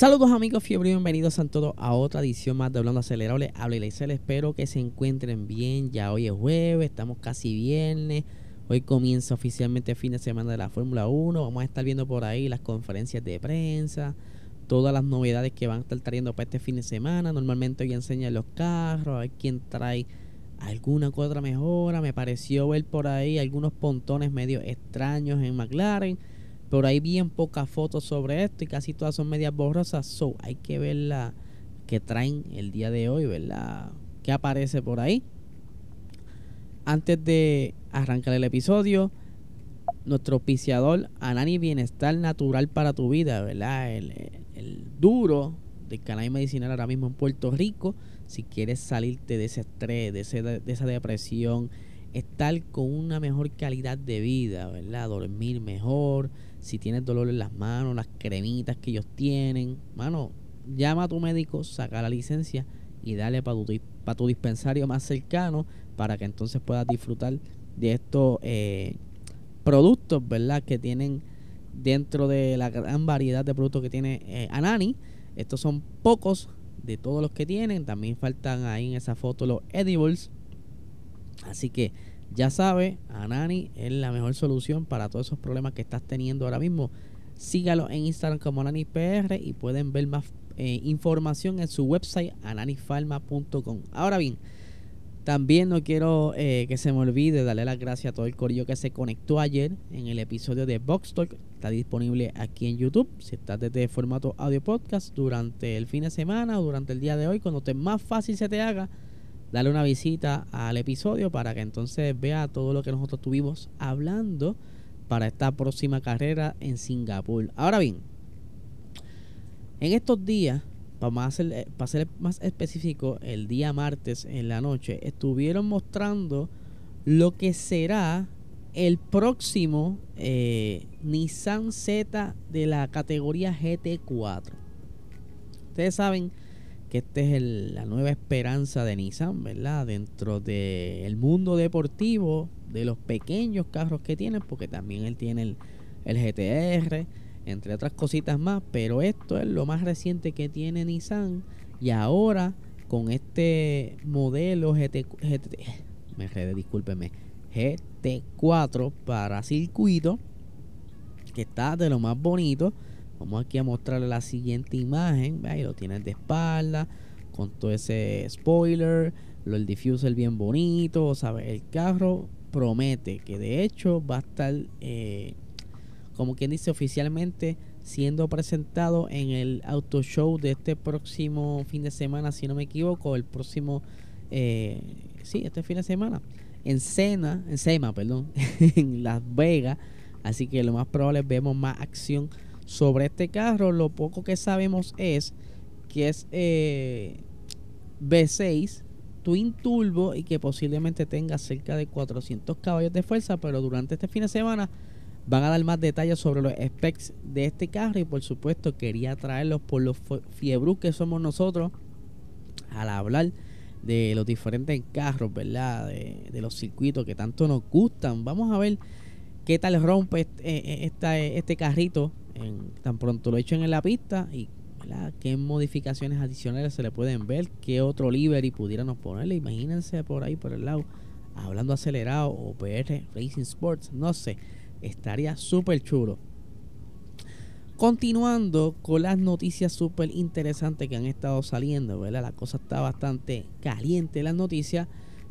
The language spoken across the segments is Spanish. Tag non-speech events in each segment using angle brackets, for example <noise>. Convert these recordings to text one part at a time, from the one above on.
Saludos amigos fiebre y bienvenidos a todos a otra edición más de Hablando Acelerable. Habla y espero que se encuentren bien. Ya hoy es jueves, estamos casi viernes. Hoy comienza oficialmente el fin de semana de la Fórmula 1. Vamos a estar viendo por ahí las conferencias de prensa, todas las novedades que van a estar trayendo para este fin de semana. Normalmente hoy enseñan los carros, a ver quién trae alguna u otra mejora. Me pareció ver por ahí algunos pontones medio extraños en McLaren pero hay bien pocas fotos sobre esto y casi todas son medias borrosas. So, hay que ver la que traen el día de hoy, ¿verdad? ¿Qué aparece por ahí? Antes de arrancar el episodio, nuestro auspiciador Anani Bienestar Natural para tu vida, ¿verdad? El, duro del canal medicinal ahora mismo en Puerto Rico. Si quieres salirte de ese estrés, de, de esa depresión, estar con una mejor calidad de vida, ¿verdad? Dormir mejor si tienes dolor en las manos, las cremitas que ellos tienen, mano, llama a tu médico, saca la licencia y dale para tu, para tu dispensario más cercano para que entonces puedas disfrutar de estos eh, productos, ¿verdad? Que tienen dentro de la gran variedad de productos que tiene eh, Anani. Estos son pocos de todos los que tienen. También faltan ahí en esa foto los edibles. Así que ya sabe, Anani es la mejor solución para todos esos problemas que estás teniendo ahora mismo. Sígalo en Instagram como AnaniPR y pueden ver más eh, información en su website ananifarma.com. Ahora bien, también no quiero eh, que se me olvide darle las gracias a todo el corillo que se conectó ayer en el episodio de Box Talk. Está disponible aquí en YouTube. Si estás desde formato audio podcast durante el fin de semana o durante el día de hoy, cuando te más fácil se te haga dale una visita al episodio para que entonces vea todo lo que nosotros estuvimos hablando para esta próxima carrera en Singapur. Ahora bien, en estos días, para ser, eh, para ser más específico, el día martes en la noche, estuvieron mostrando lo que será el próximo eh, Nissan Z de la categoría GT4. Ustedes saben que esta es la nueva esperanza de Nissan, ¿verdad? Dentro del mundo deportivo, de los pequeños carros que tienen, porque también él tiene el, el GTR, entre otras cositas más, pero esto es lo más reciente que tiene Nissan y ahora con este modelo GT, GT me discúlpeme, GT4 para circuito, que está de lo más bonito Vamos aquí a mostrarle la siguiente imagen. Ahí lo tienes de espalda. Con todo ese spoiler. Lo, el diffuser bien bonito. ¿sabe? El carro promete que de hecho va a estar, eh, como quien dice oficialmente, siendo presentado en el auto show de este próximo fin de semana, si no me equivoco, el próximo, eh, sí, este fin de semana, en Sena, en Sema, perdón, <laughs> en Las Vegas. Así que lo más probable es vemos más acción sobre este carro, lo poco que sabemos es que es eh, V6 Twin Turbo y que posiblemente tenga cerca de 400 caballos de fuerza, pero durante este fin de semana van a dar más detalles sobre los specs de este carro y por supuesto quería traerlos por los fiebrus que somos nosotros al hablar de los diferentes carros, ¿verdad? De, los circuitos que tanto nos gustan. Vamos a ver qué tal rompe este, este carrito tan pronto lo hecho en la pista y qué modificaciones adicionales se le pueden ver, qué otro livery pudiéramos ponerle. Imagínense por ahí, por el lado, hablando acelerado o PR Racing Sports, no sé, estaría súper chulo. Continuando con las noticias súper interesantes que han estado saliendo, ¿verdad? La cosa está bastante caliente, las noticias.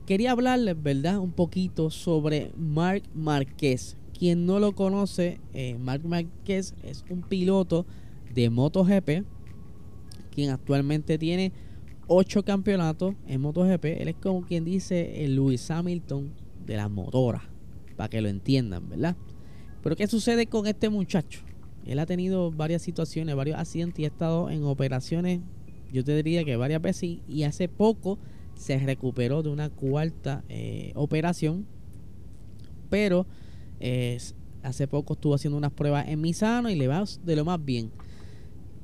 Quería hablarles, ¿verdad? Un poquito sobre Mark Marquez. Quien no lo conoce, eh, Mark Marquez es un piloto de MotoGP, quien actualmente tiene 8 campeonatos en MotoGP. Él es como quien dice el Lewis Hamilton de las motoras, para que lo entiendan, ¿verdad? Pero ¿qué sucede con este muchacho? Él ha tenido varias situaciones, varios accidentes y ha estado en operaciones yo te diría que varias veces y, hace poco se recuperó de una cuarta eh, operación, pero hace poco estuvo haciendo unas pruebas en Misano y le va de lo más bien.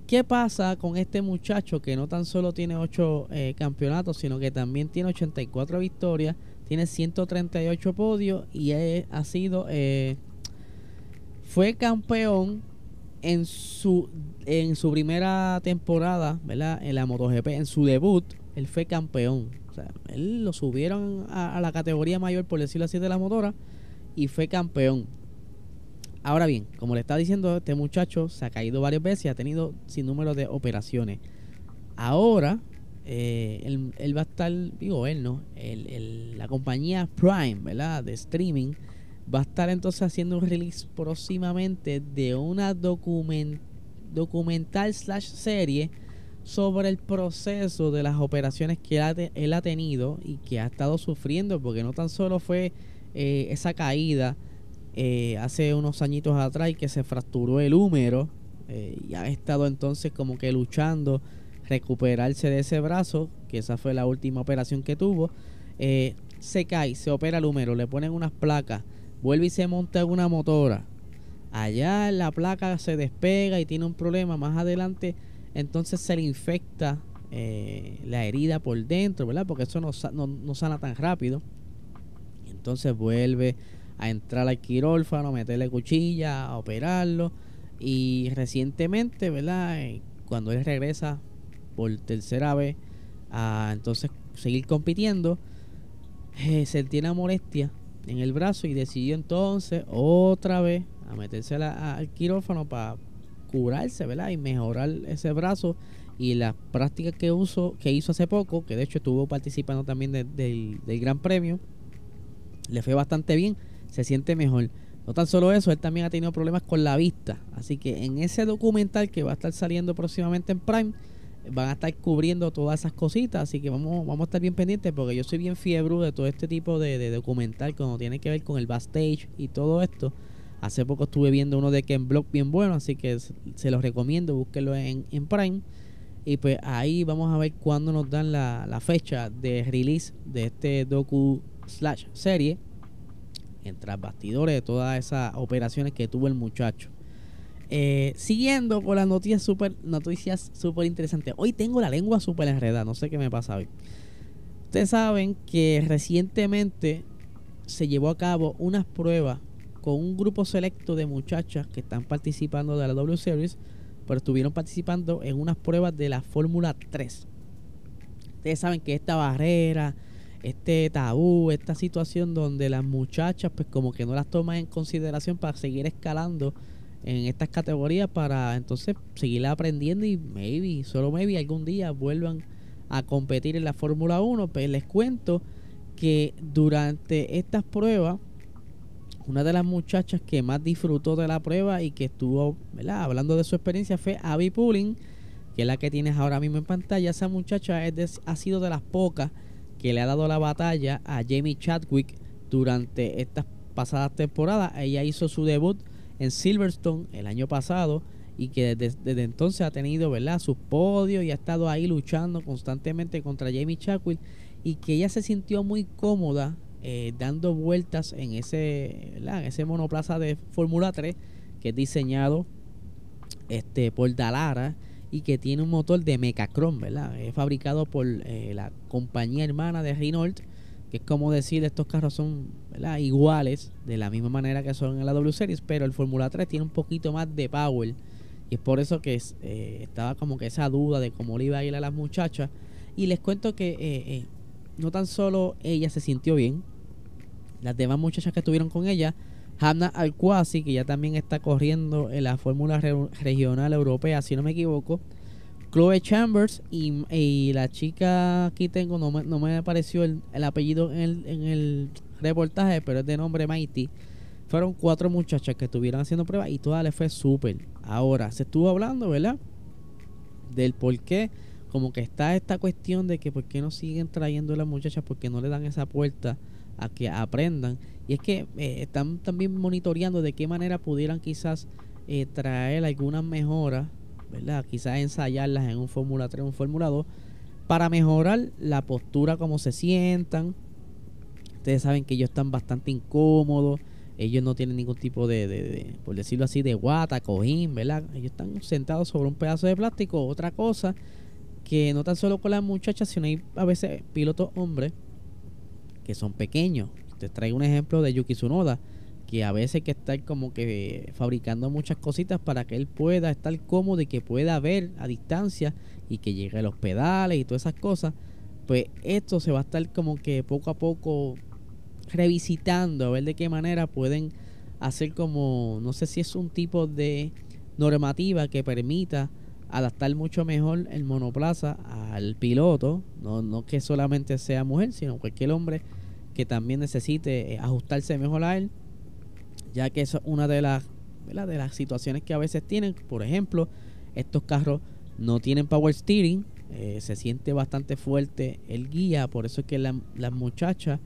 ¿Qué pasa con este muchacho que no tan solo tiene 8 eh, campeonatos, sino que también tiene 84 victorias, tiene 138 podios y ha sido eh, fue campeón en su en su primera temporada, ¿verdad? En la MotoGP, en su debut, él fue campeón. O sea, él lo subieron a, a la categoría mayor, por decirlo así, de la motora y fue campeón. Ahora bien, como le está diciendo, este muchacho se ha caído varias veces y ha tenido sin número de operaciones. Ahora, eh, él, va a estar, digo él, ¿no? la compañía Prime, ¿verdad? De streaming, va a estar entonces haciendo un release próximamente de una document, documental slash serie sobre el proceso de las operaciones que él ha, tenido y que ha estado sufriendo, porque no tan solo fue eh, esa caída, eh, hace unos añitos atrás y que se fracturó el húmero eh, y ha estado entonces como que luchando recuperarse de ese brazo, que esa fue la última operación que tuvo. Se cae, se opera el húmero, le ponen unas placas, vuelve y se monta una motora. Allá la placa se despega y tiene un problema más adelante, entonces se le infecta la herida por dentro, ¿verdad? Porque eso no, no, no sana tan rápido. Entonces vuelve a entrar al quirófano, meterle cuchilla, a operarlo. Y recientemente, ¿verdad? Eh, cuando él regresa por tercera vez a entonces seguir compitiendo, eh, sentía una molestia en el brazo y decidió entonces otra vez a meterse al quirófano para curarse, ¿verdad? Y mejorar ese brazo y las prácticas que, uso, que hizo hace poco, que de hecho estuvo participando también del Gran Premio, le fue bastante bien se siente mejor. No tan solo eso, él también ha tenido problemas con la vista. Así que en ese documental que va a estar saliendo próximamente en Prime, van a estar cubriendo todas esas cositas. Así que vamos, vamos a estar bien pendientes porque yo soy bien fiebre de todo este tipo de, documental cuando tiene que ver con el backstage y todo esto. Hace poco estuve viendo uno de Ken Block bien bueno, así que se los recomiendo, búsquenlo en, en Prime. Y pues ahí vamos a ver cuándo nos dan la, la fecha de release de este docu slash serie entre bastidores de todas esas operaciones que tuvo el muchacho. Eh, siguiendo por las noticias súper noticias super interesantes. Hoy tengo la lengua súper enredada, no sé qué me pasa hoy. Ustedes saben que recientemente se llevó a cabo unas pruebas con un grupo selecto de muchachas que están participando de la W Series, pero estuvieron participando en unas pruebas de la Fórmula 3. Ustedes saben que esta barrera este tabú, esta situación donde las muchachas pues como que no las toman en consideración para seguir escalando en estas categorías para entonces seguir aprendiendo y maybe, solo maybe algún día vuelvan a competir en la Fórmula 1. Pues les cuento que durante estas pruebas, una de las muchachas que más disfrutó de la prueba y que estuvo hablando de su experiencia fue Abby Pulling, que es la que tienes ahora mismo en pantalla. Esa muchacha es ha sido de las pocas que le ha dado la batalla a Jamie Chadwick durante estas pasadas temporadas. Ella hizo su debut en Silverstone el año pasado y que desde, entonces ha tenido ¿verdad? sus podios y ha estado ahí luchando constantemente contra Jamie Chadwick y que ella se sintió muy cómoda eh, dando vueltas en ese, ¿verdad? ese monoplaza de Fórmula 3 que es diseñado este, por Dalara y que tiene un motor de Mecacron, ¿verdad? Es fabricado por eh, la compañía hermana de Renault, que es como decir, estos carros son iguales, de la misma manera que son en la W Series, pero el Fórmula 3 tiene un poquito más de power. Y es por eso que eh, estaba como que esa duda de cómo le iba a ir a las muchachas. Y les cuento que eh, no tan solo ella se sintió bien, las demás muchachas que estuvieron con ella Hanna Alquasi, que ya también está corriendo en la Fórmula Regional Europea, si no me equivoco. Chloe Chambers y, la chica aquí tengo, no me, no me apareció el, apellido en el, en el, reportaje, pero es de nombre Mighty. Fueron cuatro muchachas que estuvieron haciendo pruebas y todas les fue súper. Ahora, se estuvo hablando, ¿verdad? Del por qué, como que está esta cuestión de que por qué no siguen trayendo las muchachas, porque no le dan esa puerta a que aprendan. Y es que eh, están también monitoreando de qué manera pudieran quizás eh, traer algunas mejoras ¿verdad? Quizás ensayarlas en un Fórmula 3, un Fórmula 2, para mejorar la postura, como se sientan. Ustedes saben que ellos están bastante incómodos, ellos no tienen ningún tipo de, por decirlo así, de guata, cojín, ¿verdad? Ellos están sentados sobre un pedazo de plástico, otra cosa que no tan solo con las muchachas, sino hay a veces pilotos hombres que son pequeños. Te traigo un ejemplo de Yuki Tsunoda que a veces que estar como que fabricando muchas cositas para que él pueda estar cómodo y que pueda ver a distancia y que llegue a los pedales y todas esas cosas, pues esto se va a estar como que poco a poco revisitando a ver de qué manera pueden hacer como, no sé si es un tipo de normativa que permita adaptar mucho mejor el monoplaza al piloto, no, no que solamente sea mujer, sino cualquier hombre que también necesite eh, ajustarse mejor a él ya que es una de las, de las situaciones que a veces tienen. Por ejemplo, estos carros no tienen power steering, eh, se siente bastante fuerte el guía, por eso es que las muchachas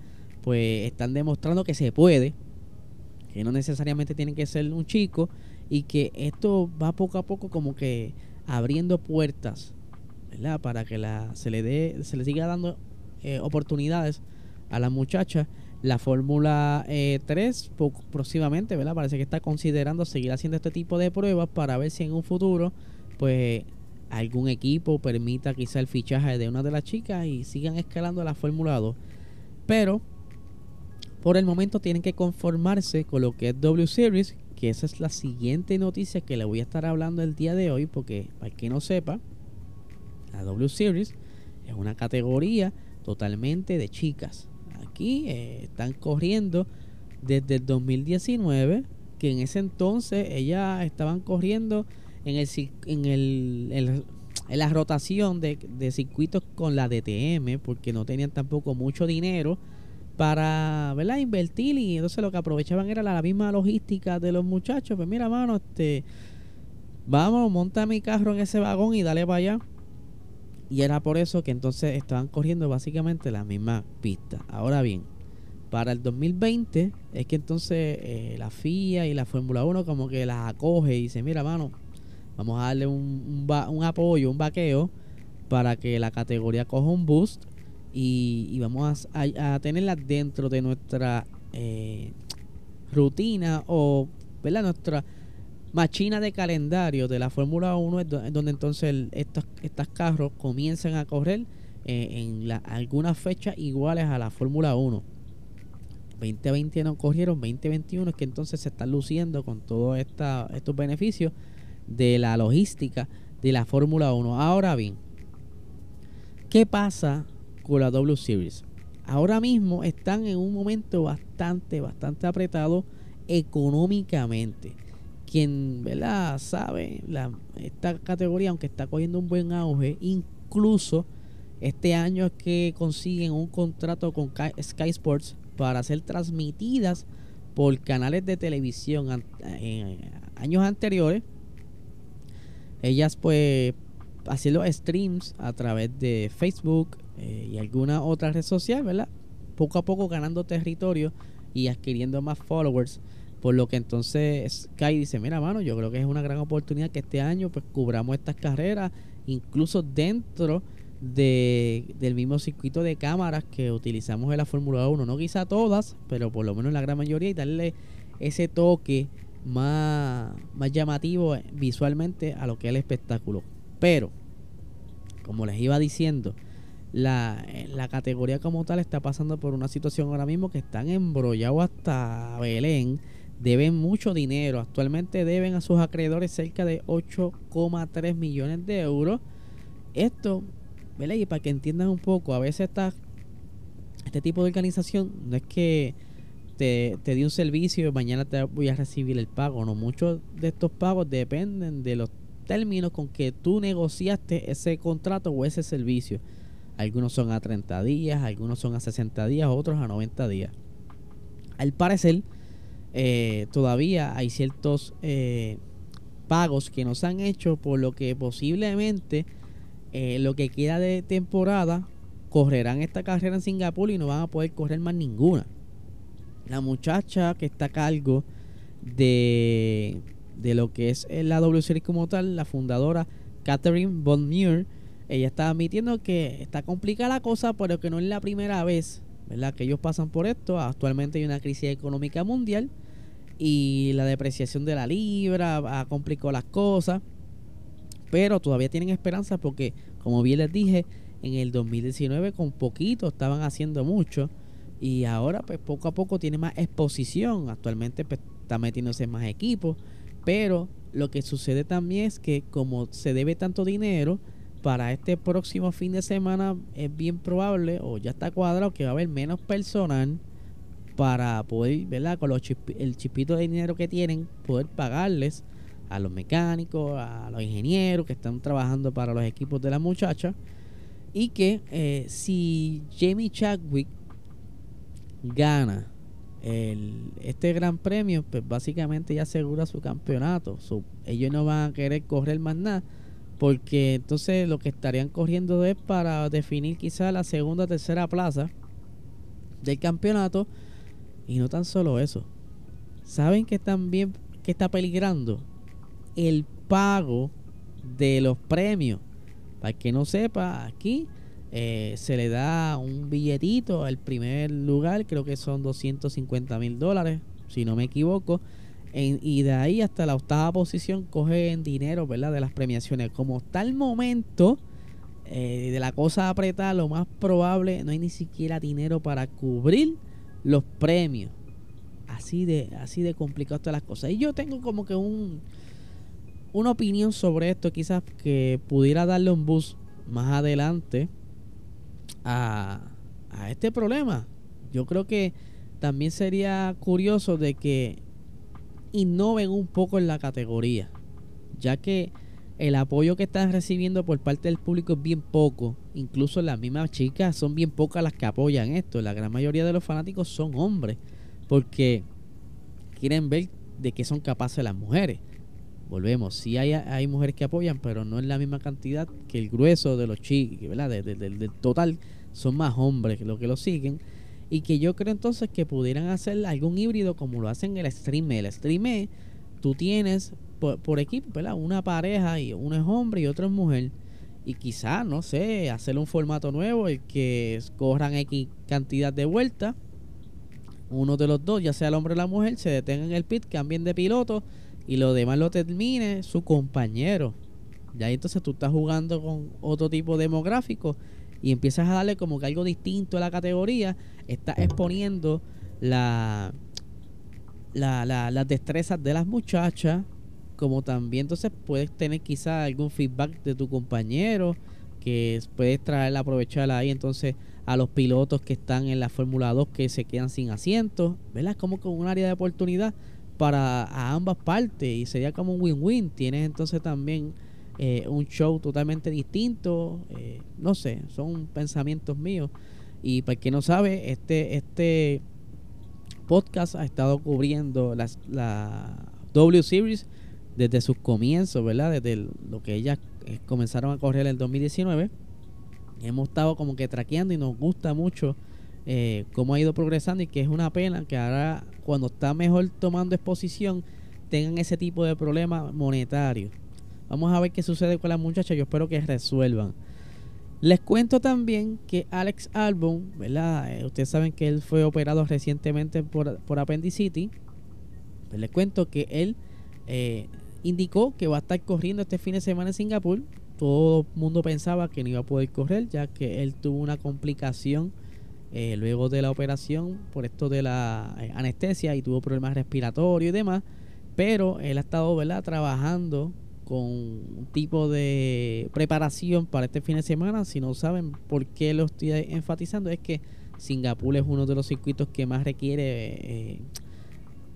pues están demostrando que se puede, que no necesariamente tienen que ser un chico y que esto va poco a poco como que abriendo puertas, ¿verdad? Para que la, se le dé, se le siga dando eh, oportunidades a las muchachas la Fórmula 3 eh, próximamente, ¿verdad? Parece que está considerando seguir haciendo este tipo de pruebas para ver si en un futuro, pues algún equipo permita quizá el fichaje de una de las chicas y sigan escalando la Fórmula 2. Pero por el momento tienen que conformarse con lo que es W Series, que esa es la siguiente noticia que le voy a estar hablando el día de hoy, porque para que no sepa, la W Series es una categoría totalmente de chicas. Aquí eh, están corriendo desde el 2019, que en ese entonces ellas estaban corriendo en el en el, en la rotación de, circuitos con la DTM, porque no tenían tampoco mucho dinero para ¿verdad? invertir y entonces lo que aprovechaban era la, misma logística de los muchachos. Pues mira, mano, este vamos, monta mi carro en ese vagón y dale para allá. Y era por eso que entonces estaban corriendo básicamente la misma pista. Ahora bien, para el 2020 es que entonces eh, la FIA y la Fórmula 1 como que las acoge y dice, mira, mano, vamos a darle un, un, apoyo, un vaqueo para que la categoría coja un boost y, vamos a, a, tenerla dentro de nuestra eh, rutina o, ¿verdad? Nuestra machina de calendario de la Fórmula 1 es donde entonces estos, carros comienzan a correr eh, en algunas fechas iguales a la Fórmula 1. 2020 no corrieron, 2021 es que entonces se están luciendo con todos estos beneficios de la logística de la Fórmula 1. Ahora bien, ¿qué pasa con la W Series? Ahora mismo están en un momento bastante, bastante apretado económicamente quien ¿verdad? sabe la, esta categoría, aunque está cogiendo un buen auge, incluso este año es que consiguen un contrato con Sky Sports para ser transmitidas por canales de televisión en años anteriores. Ellas pues haciendo streams a través de Facebook eh, y alguna otra red social, ¿verdad? Poco a poco ganando territorio y adquiriendo más followers por lo que entonces Sky dice, mira, mano, yo creo que es una gran oportunidad que este año pues cubramos estas carreras, incluso dentro de, del mismo circuito de cámaras que utilizamos en la Fórmula 1. No quizá todas, pero por lo menos la gran mayoría y darle ese toque más, más llamativo visualmente a lo que es el espectáculo. Pero, como les iba diciendo, la, categoría como tal está pasando por una situación ahora mismo que están embrollados hasta Belén deben mucho dinero. Actualmente deben a sus acreedores cerca de 8,3 millones de euros. Esto. Y para que entiendan un poco, a veces está este tipo de organización no es que te, te di un servicio y mañana te voy a recibir el pago. No, muchos de estos pagos dependen de los términos con que tú negociaste ese contrato o ese servicio. Algunos son a 30 días, algunos son a 60 días, otros a 90 días. Al parecer, eh, todavía hay ciertos eh, pagos que no se han hecho, por lo que posiblemente eh, lo que queda de temporada correrán esta carrera en Singapur y no van a poder correr más ninguna. La muchacha que está a cargo de, de lo que es la W como tal, la fundadora Catherine Von Muir, ella está admitiendo que está complicada la cosa, pero que no es la primera vez ¿verdad? que ellos pasan por esto. Actualmente hay una crisis económica mundial y la depreciación de la libra ha complicado las cosas. Pero todavía tienen esperanza porque, como bien les dije, en el 2019 con poquito estaban haciendo mucho y ahora pues poco a poco tiene más exposición. Actualmente pues, está metiéndose en más equipos, pero lo que sucede también es que como se debe tanto dinero, para este próximo fin de semana es bien probable o ya está cuadrado que va a haber menos personal para poder, ¿verdad? Con los el chipito de dinero que tienen, poder pagarles a los mecánicos, a los ingenieros que están trabajando para los equipos de la muchacha. Y que eh, si Jamie Chadwick gana el, este gran premio, pues básicamente ya asegura su campeonato. ellos no van a querer correr más nada, porque entonces lo que estarían corriendo es para definir quizá la segunda o tercera plaza del campeonato. Y no tan solo eso. ¿Saben que también que está peligrando? El pago de los premios. Para que no sepa, aquí eh, se le da un billetito al primer lugar, creo que son 250 mil dólares, si no me equivoco. y de ahí hasta la octava posición cogen dinero. De las premiaciones. Como está el momento eh, de la cosa apretada, lo más probable, no hay ni siquiera dinero para cubrir los premios. Así de, así de complicado están las cosas. Y yo tengo como que un una opinión sobre esto, quizás que pudiera darle un boost más adelante a, este problema. Yo creo que también sería curioso de que innoven un poco en la categoría, ya que el apoyo que están recibiendo por parte del público es bien poco. Incluso las mismas chicas son bien pocas las que apoyan esto. La gran mayoría de los fanáticos son hombres, porque quieren ver de qué son capaces las mujeres. Volvemos, sí hay, hay mujeres que apoyan, pero no es la misma cantidad que el grueso de los chicos, del total son más hombres los que lo siguen. Y que yo creo entonces que pudieran hacer algún híbrido como lo hacen el stream. El stream tú tienes por, equipo, ¿verdad? Una pareja y uno es hombre y otro es mujer. Y quizás, no sé, hacer un formato nuevo, el que corran X cantidad de vueltas. Uno de los dos, ya sea el hombre o la mujer, se detenga en el pit, cambien de piloto y lo demás lo termine su compañero. Ya entonces tú estás jugando con otro tipo de demográfico y empiezas a darle como que algo distinto a la categoría, estás exponiendo la, la, la, las destrezas de las muchachas, como también entonces puedes tener quizás algún feedback de tu compañero, que puedes traer, aprovechar ahí entonces a los pilotos que están en la Fórmula 2 que se quedan sin asiento, ¿verdad? Como con un área de oportunidad para a ambas partes y sería como un win-win. Tienes entonces también eh, un show totalmente distinto. Eh, no sé, son pensamientos míos. Y para quien no sabe, este, este podcast ha estado cubriendo las, la W Series desde sus comienzos, ¿verdad? Desde lo que ellas eh, comenzaron a correr en el 2019. Hemos estado como que traqueando y nos gusta mucho cómo ha ido progresando y que es una pena que ahora cuando está mejor tomando exposición tengan ese tipo de problemas monetarios. Vamos a ver qué sucede con la muchacha. Yo espero que resuelvan. Les cuento también que Alex Albon, ¿verdad? Eh, ustedes saben que él fue operado recientemente por, por apendicitis. Pues les cuento que él eh, indicó que va a estar corriendo este fin de semana en Singapur. Todo el mundo pensaba que no iba a poder correr, ya que él tuvo una complicación eh, luego de la operación por esto de la anestesia y tuvo problemas respiratorios y demás. Pero él ha estado ¿verdad? trabajando con un tipo de preparación para este fin de semana. Si no saben por qué lo estoy enfatizando, es que Singapur es uno de los circuitos que más requiere eh,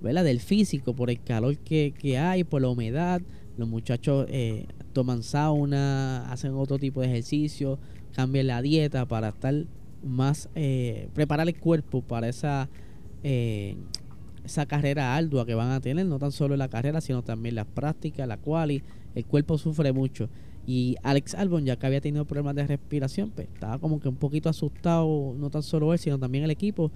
del físico, por el calor que, hay, por la humedad. Los muchachos eh, toman sauna, hacen otro tipo de ejercicio, cambian la dieta para estar más, eh, preparar el cuerpo para esa eh, esa carrera ardua que van a tener, no tan solo la carrera, sino también las prácticas, la quali, el cuerpo sufre mucho. Y Alex Albon, ya que había tenido problemas de respiración, pues estaba como que un poquito asustado, no tan solo él, sino también el equipo.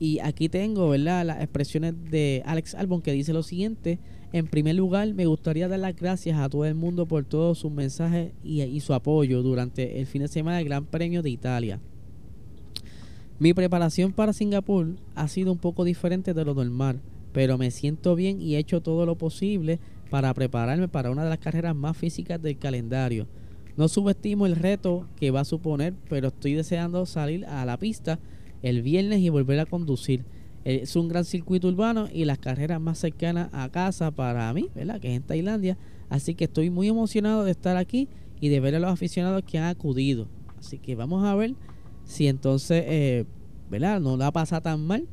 Y aquí tengo, ¿verdad? Las expresiones de Alex Albon que dice lo siguiente. En primer lugar, me gustaría dar las gracias a todo el mundo por todos sus mensajes y, y su apoyo durante el fin de semana del Gran Premio de Italia. Mi preparación para Singapur ha sido un poco diferente de lo normal, pero me siento bien y he hecho todo lo posible para prepararme para una de las carreras más físicas del calendario. No subestimo el reto que va a suponer, pero estoy deseando salir a la pista el viernes y volver a conducir. Es un gran circuito urbano y las carreras más cercanas a casa para mí, ¿verdad? Que es en Tailandia. Así que estoy muy emocionado de estar aquí y de ver a los aficionados que han acudido. Así que vamos a ver si entonces, eh, ¿verdad? No la pasa tan mal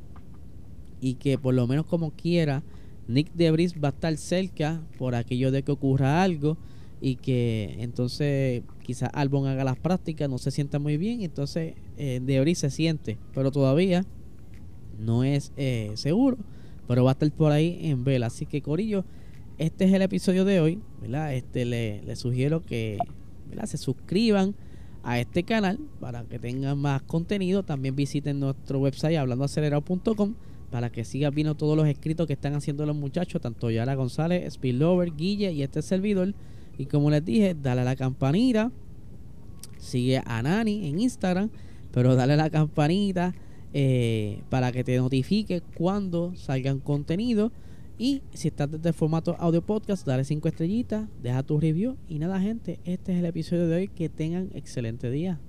y que por lo menos como quiera, Nick Debris va a estar cerca por aquello de que ocurra algo y que entonces quizás Albon haga las prácticas, no se sienta muy bien, entonces eh, Debris se siente, pero todavía no es eh, seguro, pero va a estar por ahí en vela. Así que Corillo, este es el episodio de hoy, ¿verdad? Este le, le sugiero que ¿verdad? se suscriban a este canal para que tengan más contenido. También visiten nuestro website hablandoacelerado.com para que sigan viendo todos los escritos que están haciendo los muchachos, tanto Yara González, Spillover, Guille y este servidor. Y como les dije, dale a la campanita, sigue a Nani en Instagram, pero dale a la campanita eh, para que te notifique cuando salgan contenido. Y si estás desde el formato audio podcast, dale 5 estrellitas, deja tu review. Y nada, gente, este es el episodio de hoy. Que tengan excelente día.